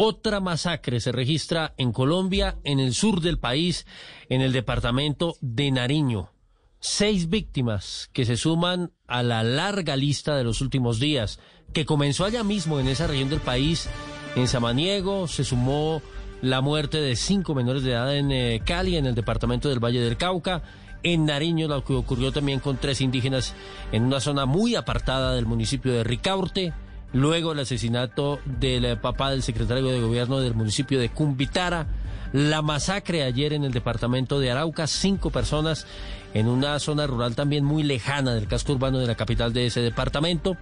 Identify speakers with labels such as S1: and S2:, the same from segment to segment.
S1: Otra masacre se registra en Colombia, en el sur del país, en el departamento de Nariño. Seis víctimas que se suman a la larga lista de los últimos días, que comenzó allá mismo en esa región del país, en Samaniego, se sumó la muerte de cinco menores de edad en eh, Cali, en el departamento del Valle del Cauca, en Nariño, lo que ocurrió también con tres indígenas en una zona muy apartada del municipio de Ricaurte, luego el asesinato del eh, papá del secretario de gobierno del municipio de Cumbitara, la masacre ayer en el departamento de Arauca, cinco personas en una zona rural también muy lejana del casco urbano de la capital de ese departamento,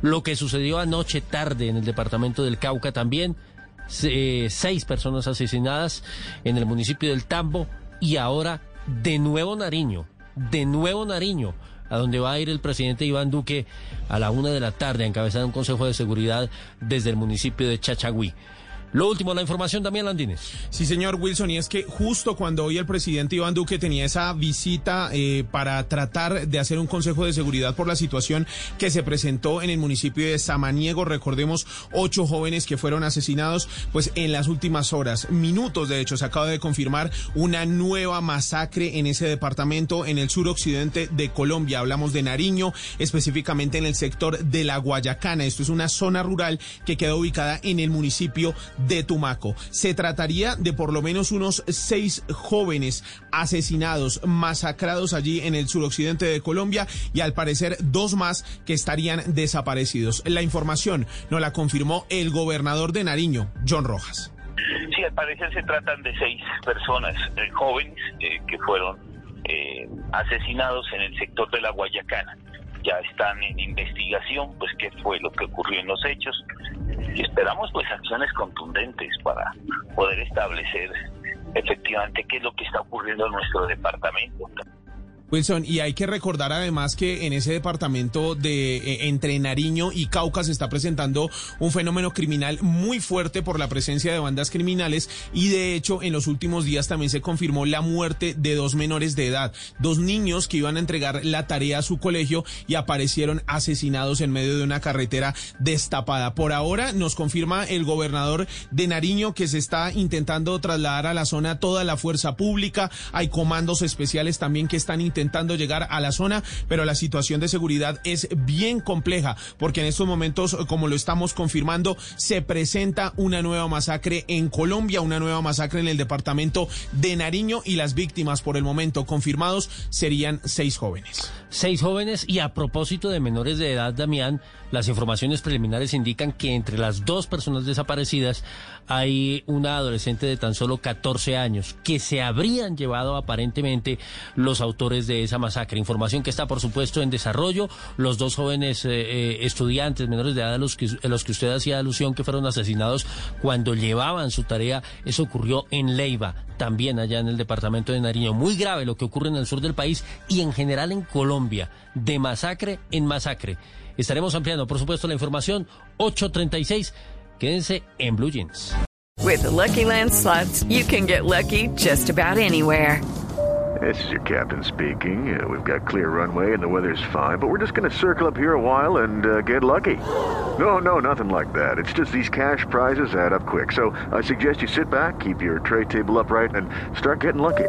S1: lo que sucedió anoche tarde en el departamento del Cauca también, eh, seis personas asesinadas en el municipio del Tambo y ahora de nuevo Nariño, de nuevo Nariño a donde va a ir el presidente Iván Duque a la una de la tarde a encabezar un consejo de seguridad desde el municipio de Chachagüí. Lo último, la información, también Landines.
S2: Sí, señor Wilson, y es que justo cuando hoy el presidente Iván Duque tenía esa visita eh, para tratar de hacer un consejo de seguridad por la situación que se presentó en el municipio de Samaniego, recordemos ocho jóvenes que fueron asesinados, pues en las últimas horas, minutos de hecho, se acaba de confirmar una nueva masacre en ese departamento en el suroccidente de Colombia. Hablamos de Nariño, específicamente en el sector de la Guayacana. Esto es una zona rural que queda ubicada en el municipio de Tumaco. Se trataría de por lo menos unos seis jóvenes asesinados, masacrados allí en el suroccidente de Colombia y al parecer dos más que estarían desaparecidos. La información nos la confirmó el gobernador de Nariño, John Rojas.
S3: Sí, al parecer se tratan de seis personas eh, jóvenes eh, que fueron eh, asesinados en el sector de la Guayacana. Ya están en investigación, pues qué fue lo que ocurrió en los hechos y esperamos pues acciones contundentes para poder establecer efectivamente qué es lo que está ocurriendo en nuestro departamento.
S2: Wilson, y hay que recordar además que en ese departamento de eh, entre Nariño y Cauca se está presentando un fenómeno criminal muy fuerte por la presencia de bandas criminales y de hecho en los últimos días también se confirmó la muerte de dos menores de edad, dos niños que iban a entregar la tarea a su colegio y aparecieron asesinados en medio de una carretera destapada. Por ahora nos confirma el gobernador de Nariño que se está intentando trasladar a la zona toda la fuerza pública, hay comandos especiales también que están intentando intentando llegar a la zona, pero la situación de seguridad es bien compleja porque en estos momentos, como lo estamos confirmando, se presenta una nueva masacre en Colombia, una nueva masacre en el departamento de Nariño y las víctimas por el momento confirmados serían seis jóvenes.
S1: Seis jóvenes y a propósito de menores de edad, Damián, las informaciones preliminares indican que entre las dos personas desaparecidas hay una adolescente de tan solo 14 años que se habrían llevado aparentemente los autores de esa masacre. Información que está, por supuesto, en desarrollo. Los dos jóvenes eh, eh, estudiantes menores de edad a los, que, los que usted hacía alusión que fueron asesinados cuando llevaban su tarea, eso ocurrió en Leiva, también allá en el departamento de Nariño. Muy grave lo que ocurre en el sur del país y en general en Colombia, de masacre en masacre. Estaremos ampliando, por supuesto, la información. 836. Quédense en Blue Jeans.
S4: With the Lucky Land slots, you can get lucky just about anywhere.
S5: This is your captain speaking. Uh, we've got clear runway and the weather's fine, but we're just going to circle up here a while and uh, get lucky. No, no, nothing like that. It's just these cash prizes add up quick. So I suggest you sit back, keep your tray table upright, and start getting lucky.